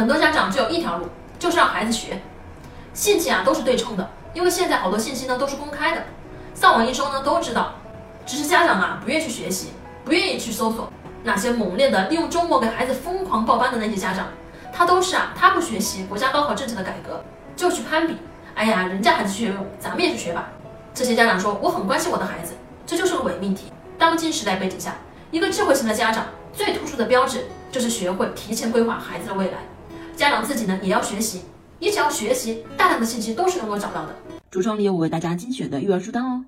很多家长只有一条路，就是让孩子学。信息啊都是对称的，因为现在好多信息呢都是公开的，上网一搜呢都知道。只是家长啊不愿意去学习，不愿意去搜索。那些猛烈的利用周末给孩子疯狂报班的那些家长，他都是啊，他不学习国家高考政策的改革，就去攀比。哎呀，人家孩子去游泳，咱们也去学吧。这些家长说我很关心我的孩子，这就是个伪命题。当今时代背景下，一个智慧型的家长最突出的标志就是学会提前规划孩子的未来。家长自己呢也要学习，你只要学习，大量的信息都是能够找到的。橱窗里有我为大家精选的育儿书单哦。